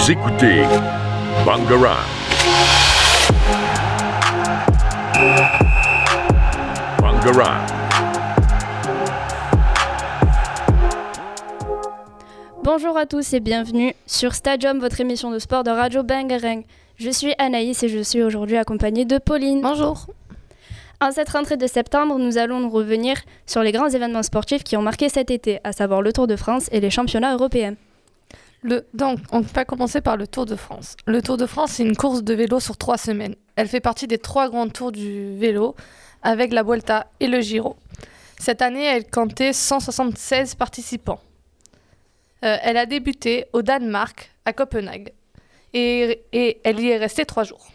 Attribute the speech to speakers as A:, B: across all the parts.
A: Vous écoutez Bangarang. Bangarang.
B: Bonjour à tous et bienvenue sur Stadium, votre émission de sport de Radio Bangarang. Je suis Anaïs et je suis aujourd'hui accompagnée de Pauline.
C: Bonjour.
B: En cette rentrée de septembre, nous allons nous revenir sur les grands événements sportifs qui ont marqué cet été, à savoir le Tour de France et les championnats européens.
C: Donc, on va commencer par le Tour de France. Le Tour de France, c'est une course de vélo sur trois semaines. Elle fait partie des trois grands tours du vélo, avec la Vuelta et le Giro. Cette année, elle comptait 176 participants. Euh, elle a débuté au Danemark, à Copenhague, et, et elle y est restée trois jours.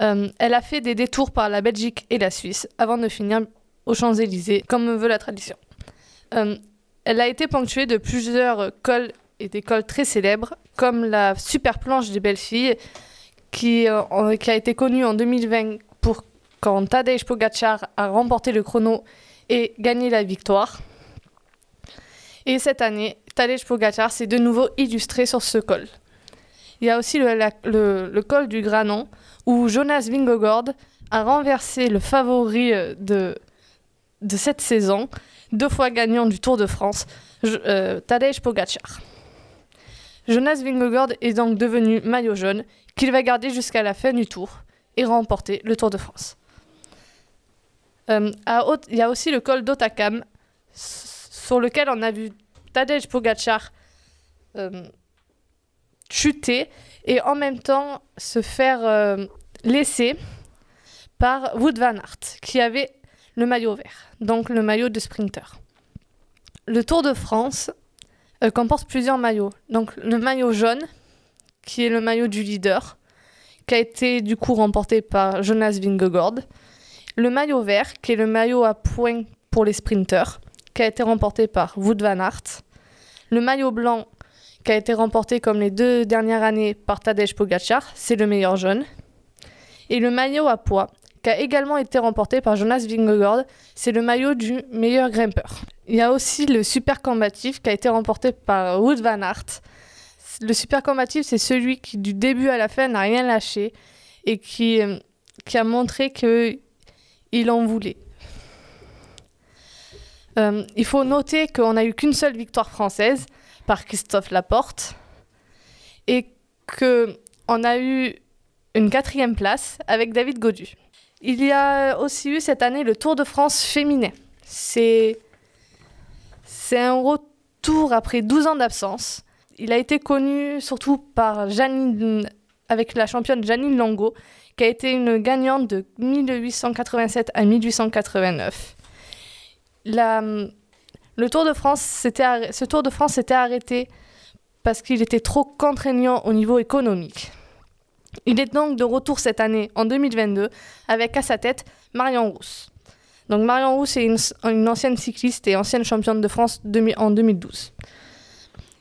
C: Euh, elle a fait des détours par la Belgique et la Suisse avant de finir aux Champs-Élysées, comme veut la tradition. Euh, elle a été ponctuée de plusieurs cols et des cols très célèbres, comme la super planche des belles filles, qui, euh, a été connue en 2020 pour quand Tadej Pogacar a remporté le chrono et gagné la victoire. Et cette année, Tadej Pogacar s'est de nouveau illustré sur ce col. Il y a aussi le, col du Granon, où Jonas Vingegaard a renversé le favori euh, de, cette saison, deux fois gagnant du Tour de France, euh, Tadej Pogacar. Jonas Vingegaard est donc devenu maillot jaune, qu'il va garder jusqu'à la fin du Tour et remporter le Tour de France. Euh, Il y a aussi le col d'Otakam, sur lequel on a vu Tadej Pogacar euh, chuter et en même temps se faire euh, laisser par Wood Van Aert, qui avait le maillot vert, donc le maillot de sprinter. Le Tour de France euh, comporte plusieurs maillots. Donc le maillot jaune, qui est le maillot du leader, qui a été du coup remporté par Jonas Vingegaard. Le maillot vert, qui est le maillot à points pour les sprinters, qui a été remporté par Wood Van Aert. Le maillot blanc, qui a été remporté comme les deux dernières années par Tadej Pogacar, c'est le meilleur jaune. Et le maillot à poids, qui a également été remporté par Jonas Vingegaard, c'est le maillot du meilleur grimpeur. Il y a aussi le super combatif qui a été remporté par Wood Van Aert. Le super combatif, c'est celui qui du début à la fin n'a rien lâché et qui, euh, qui a montré qu'il en voulait. Euh, il faut noter qu'on n'a eu qu'une seule victoire française par Christophe Laporte et qu'on a eu une quatrième place avec David Godu. Il y a aussi eu cette année le Tour de France féminin. C'est c'est un retour après 12 ans d'absence. Il a été connu surtout avec la championne Janine Longo, qui a été une gagnante de 1887 à 1889. La, le Tour de France, ce Tour de France s'était arrêté parce qu'il était trop contraignant au niveau économique. Il est donc de retour cette année, en 2022, avec à sa tête Marion Rousse. Donc Marion Rousse est une, ancienne cycliste et ancienne championne de France en 2012.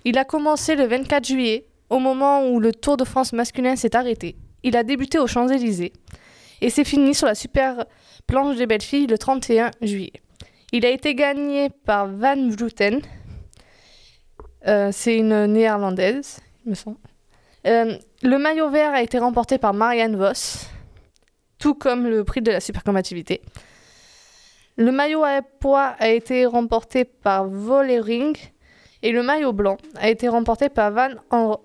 C: Il a commencé le 24 juillet, au moment où le Tour de France masculin s'est arrêté. Il a débuté aux Champs-Élysées et s'est fini sur la super planche des belles filles le 31 juillet. Il a été gagné par Van Vleuten. Euh, C'est une néerlandaise, il me semble. Euh, le maillot vert a été remporté par Marianne Vos, tout comme le prix de la supercombativité. Le maillot à poids a été remporté par Volering et le maillot blanc a été remporté par Van An-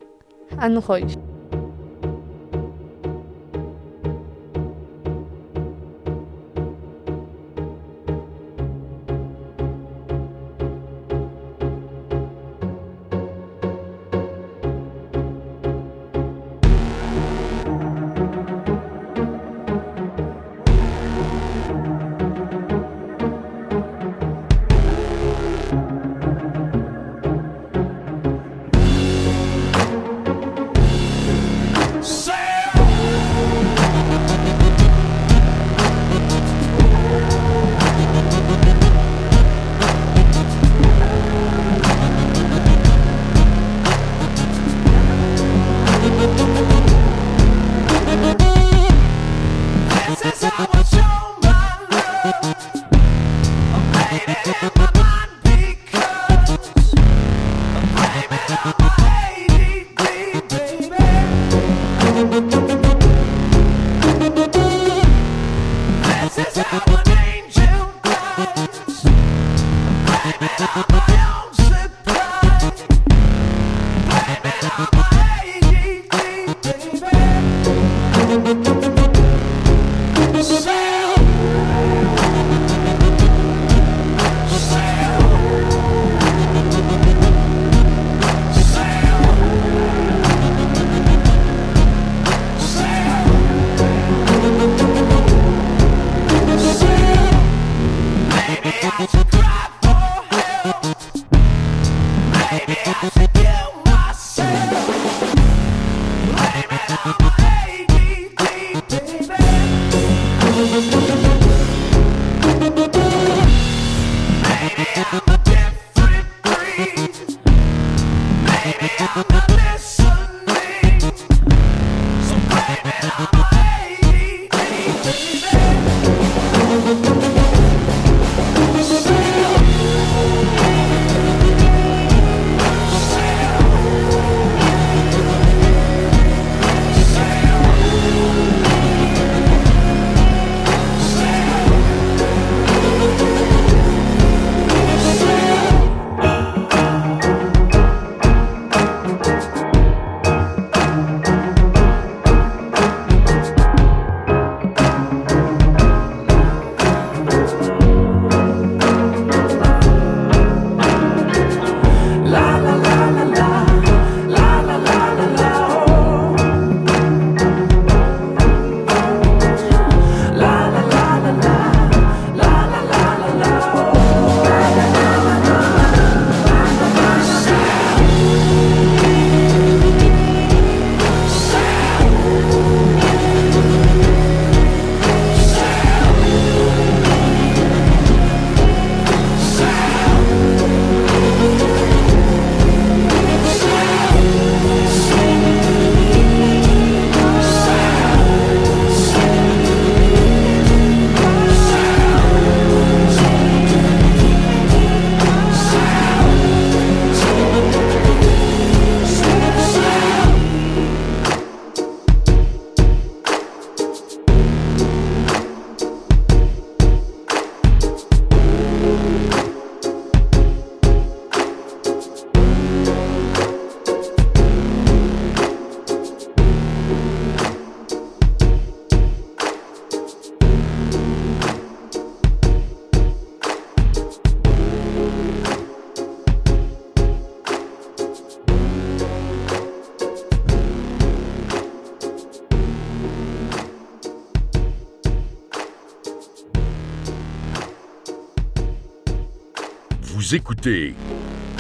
A: Écoutez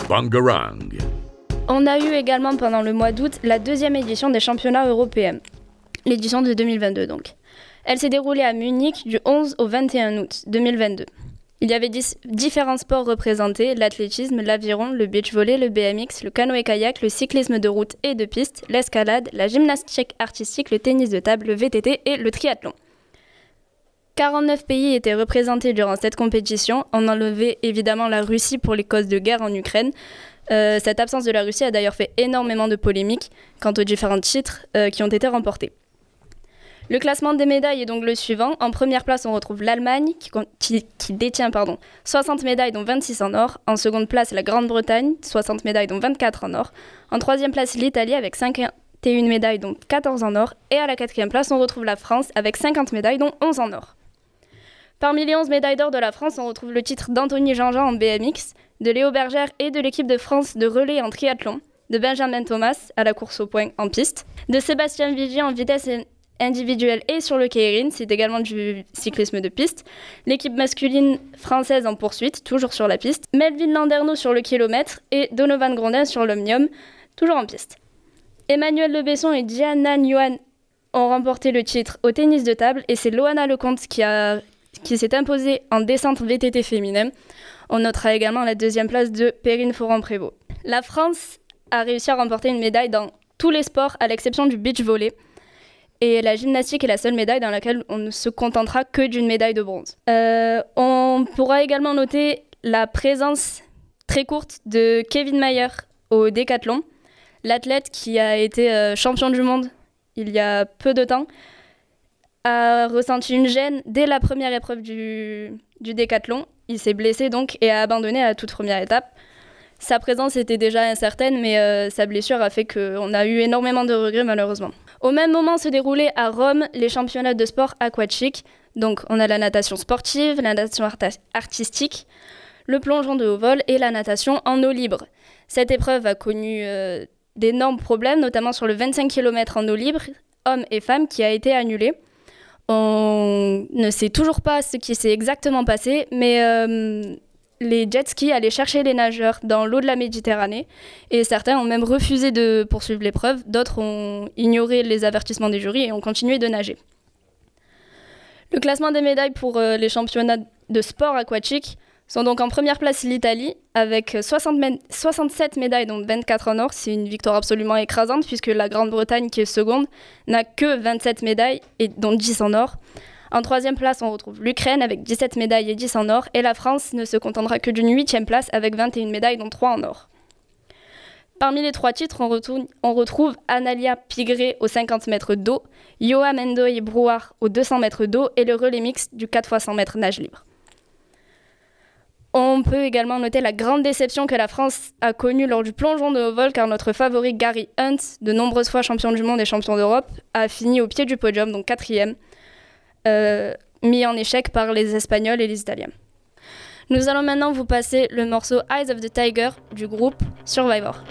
A: Bangarang.
B: On a eu également pendant le mois d'août la deuxième édition des championnats européens, l'édition de 2022 donc. Elle s'est déroulée à Munich du 11 au 21 août 2022. Il y avait différents sports représentés, l'athlétisme, l'aviron, le beach volley, le BMX, le canoë-kayak, le cyclisme de route et de piste, l'escalade, la gymnastique artistique, le tennis de table, le VTT et le triathlon. 49 pays étaient représentés durant cette compétition. On enlevait évidemment la Russie pour les causes de guerre en Ukraine. Euh, cette absence de la Russie a d'ailleurs fait énormément de polémiques quant aux différents titres euh, qui ont été remportés. Le classement des médailles est donc le suivant. En première place, on retrouve l'Allemagne qui, détient pardon, 60 médailles dont 26 en or. En seconde place, la Grande-Bretagne, 60 médailles dont 24 en or. En troisième place, l'Italie avec 51 médailles dont 14 en or. Et à la quatrième place, on retrouve la France avec 50 médailles dont 11 en or. Parmi les 11 médailles d'or de la France, on retrouve le titre d'Anthony Jean-Jean en BMX, de Léo Bergère et de l'équipe de France de relais en triathlon, de Benjamin Thomas à la course au point en piste, de Sébastien Vigier en vitesse individuelle et sur le Keirin, c'est également du cyclisme de piste, l'équipe masculine française en poursuite, toujours sur la piste, Melvin Landerneau sur le kilomètre et Donovan Grondin sur l'omnium, toujours en piste. Emmanuel Lebesson et Diana Nguyen ont remporté le titre au tennis de table et c'est Loana Lecomte qui a qui s'est imposée en descente VTT féminin. On notera également la deuxième place de Perrine Foran-Prévot. La France a réussi à remporter une médaille dans tous les sports à l'exception du beach volley. Et la gymnastique est la seule médaille dans laquelle on ne se contentera que d'une médaille de bronze. Euh, on pourra également noter la présence très courte de Kevin Mayer au décathlon, l'athlète qui a été euh, champion du monde il y a peu de temps, a ressenti une gêne dès la première épreuve du, du décathlon il s'est blessé donc et a abandonné à toute première étape. Sa présence était déjà incertaine, mais euh, sa blessure a fait qu'on a eu énormément de regrets malheureusement. Au même moment se déroulaient à Rome les championnats de sport aquatique. Donc on a la natation sportive, la natation artistique, le plongeon de haut vol et la natation en eau libre. Cette épreuve a connu euh, d'énormes problèmes, notamment sur le 25 km en eau libre, hommes et femmes, qui a été annulé. On ne sait toujours pas ce qui s'est exactement passé, mais euh, les jet skis allaient chercher les nageurs dans l'eau de la Méditerranée et certains ont même refusé de poursuivre l'épreuve, d'autres ont ignoré les avertissements des jurys et ont continué de nager. Le classement des médailles pour euh, les championnats de sport aquatique sont donc en première place l'Italie avec 67 médailles dont 24 en or. C'est une victoire absolument écrasante puisque la Grande-Bretagne qui est seconde n'a que 27 médailles et dont 10 en or. En troisième place, on retrouve l'Ukraine avec 17 médailles et 10 en or, et la France ne se contentera que d'une huitième place avec 21 médailles, dont 3 en or. Parmi les trois titres, on, retrouve Analia Pigré au 50 mètres d'eau, Yoa Mendoy Brouard au 200 mètres d'eau et le relais mix du 4 x 100 mètres nage libre. On peut également noter la grande déception que la France a connue lors du plongeon de haut vol car notre favori Gary Hunt, de nombreuses fois champion du monde et champion d'Europe, a fini au pied du podium, donc quatrième, euh, mis en échec par les Espagnols et les Italiens. Nous allons maintenant vous passer le morceau Eyes of the Tiger du groupe Survivor.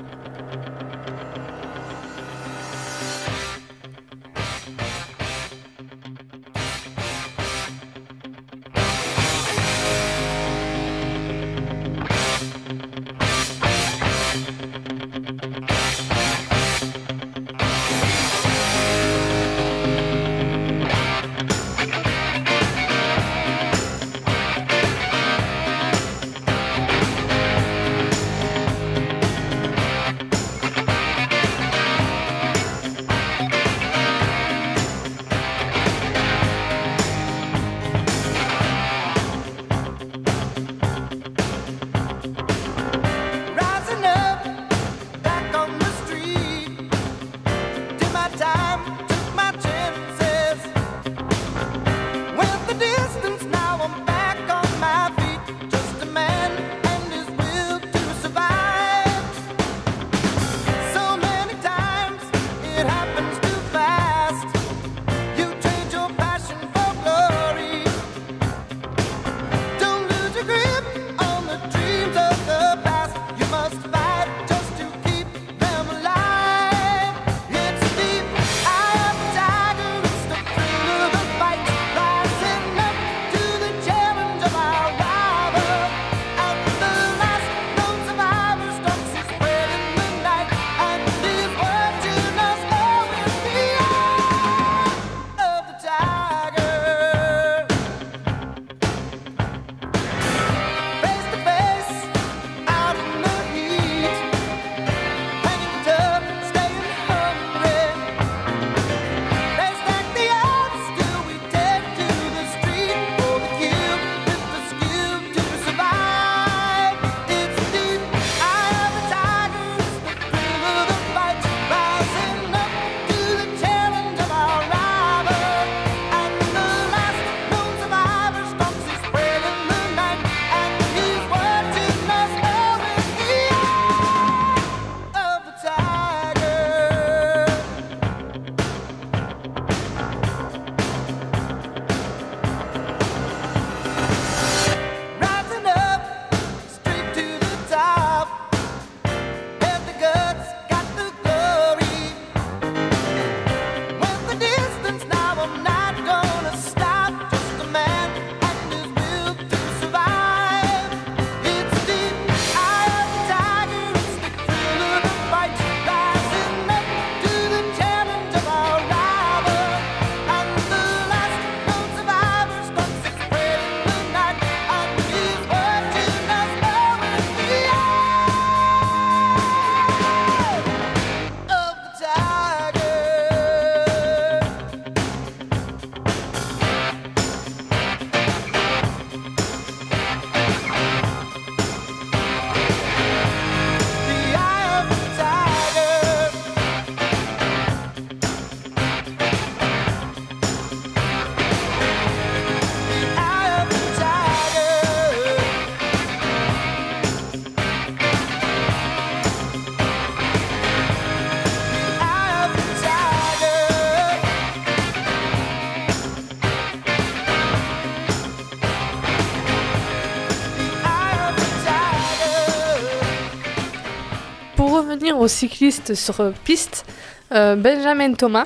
C: Cyclistes sur piste, euh, Benjamin Thomas,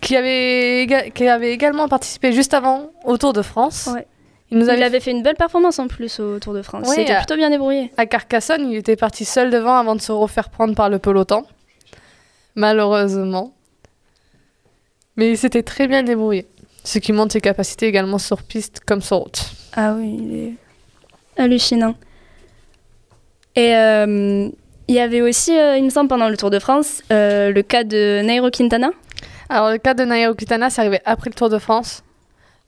C: qui avait, qui avait également participé juste avant au Tour de France.
B: Ouais.
C: Il nous
B: Il
C: avait
B: fait une belle performance en plus au Tour de France.
C: Ouais,
B: C'était plutôt bien débrouillé.
C: À Carcassonne, il était parti seul devant avant de se refaire prendre par le peloton. Malheureusement. Mais il s'était très bien débrouillé. Ce qui montre ses capacités également sur piste comme sur route.
B: Ah oui, il est hallucinant. Et euh, il y avait aussi, euh, il me semble, pendant le Tour de France, euh, le cas de Nairo Quintana.
C: Alors, le cas de Nairo Quintana, c'est arrivé après le Tour de France,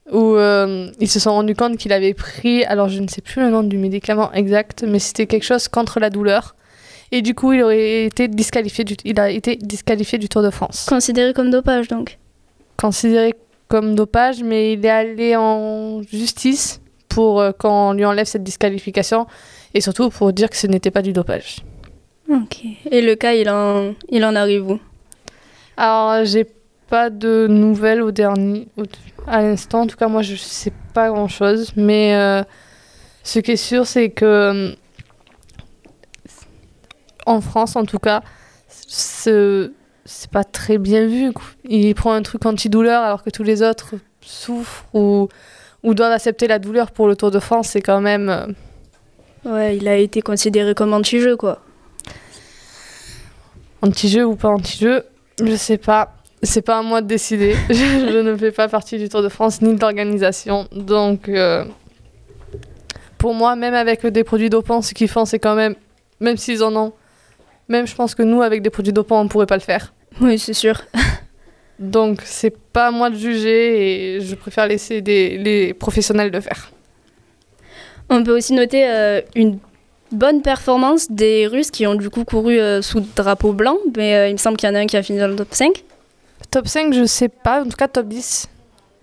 C: où euh, ils se sont rendus compte qu'il avait pris, alors je ne sais plus le nom du médicament exact, mais c'était quelque chose contre la douleur. Et du coup, il aurait été disqualifié du, il a été disqualifié du Tour de France.
B: Considéré comme dopage, donc.
C: Considéré comme dopage, mais il est allé en justice pour qu'on lui enlève cette disqualification et surtout pour dire que ce n'était pas du dopage.
B: Ok. Et le cas, il en, il en arrive où?
C: Alors, j'ai pas de nouvelles au dernier, au- à l'instant. En tout cas, moi, je sais pas grand chose. Mais euh, ce qui est sûr, c'est que en France, en tout cas, ce c'est pas très bien vu. quoi. Il prend un truc antidouleur alors que tous les autres souffrent ou, ou doivent accepter la douleur pour le Tour de France. C'est quand même. euh,
B: Ouais, il a été considéré comme anti-jeu, quoi.
C: Anti-jeu ou pas anti-jeu, je sais pas. C'est pas à moi de décider. je, je ne fais pas partie du Tour de France ni de l'organisation. Donc, euh, pour moi, même avec des produits dopants, ce qu'ils font, c'est quand même, même s'ils en ont, même je pense que nous, avec des produits dopants, on pourrait pas le faire.
B: Oui, c'est sûr.
C: Donc, c'est pas à moi de juger et je préfère laisser des, les professionnels le faire.
B: On peut aussi noter euh, une bonne performance des Russes qui ont du coup couru euh, sous drapeau blanc, mais euh, il me semble qu'il y en a un qui a fini dans le top 5.
C: Top 5, je sais pas, en tout cas top 10.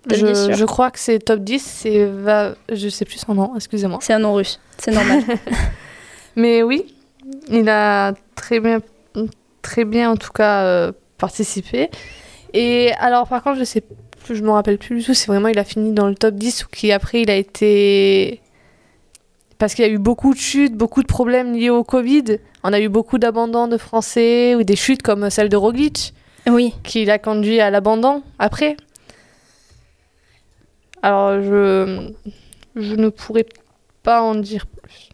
B: Top
C: je,
B: 10, sûr.
C: je crois que c'est top 10, c'est va... je sais plus son nom, excusez-moi.
B: C'est un nom russe, c'est normal.
C: Mais oui, il a très bien, très bien en tout cas euh, participé. Et alors par contre, je sais, plus- je me rappelle plus du tout. C'est vraiment il a fini dans le top 10 ou qui après il a été parce qu'il y a eu beaucoup de chutes, beaucoup de problèmes liés au Covid. On a eu beaucoup d'abandons de Français ou des chutes comme celle de Roglic
B: oui,
C: qui l'a conduit à l'abandon après. Alors je je ne pourrais pas en dire plus.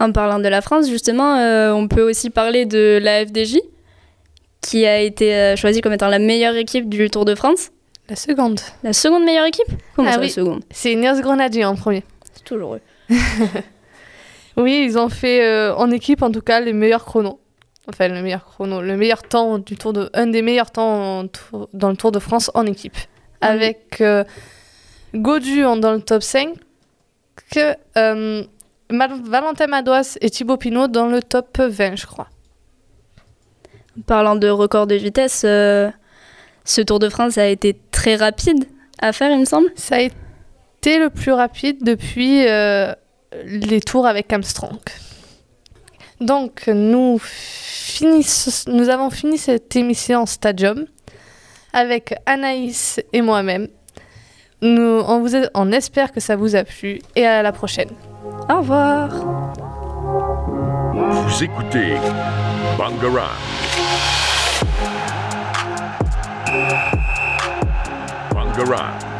B: en parlant de la France, justement, euh, on peut aussi parler de la FDJ, qui a été euh, choisie comme étant la meilleure équipe du Tour de France.
C: La seconde.
B: La seconde meilleure équipe? Comment
C: Ah
B: ça, la
C: oui.
B: seconde?
C: C'est Ineos Grenadier en premier.
B: C'est toujours eux.
C: Oui, ils ont fait euh, en équipe en tout cas les meilleurs chronos. Enfin, le meilleur chrono, le meilleur temps du Tour de, un des meilleurs temps tour- dans le Tour de France en équipe, avec euh, Godu en- dans le top 5, que euh, Valentin Madouas et Thibaut Pinot dans le top 20, je crois.
B: Parlant de record de vitesse, euh, ce Tour de France a été très rapide à faire, il me semble.
C: Ça a été le plus rapide depuis euh, les tours avec Armstrong. Donc, nous, finissons- nous avons fini cette émission stadium avec Anaïs et moi-même. Nous, on, vous a- on espère que ça vous a plu et à la prochaine.
B: Au revoir
A: Vous écoutez Bangarang. Bangarang.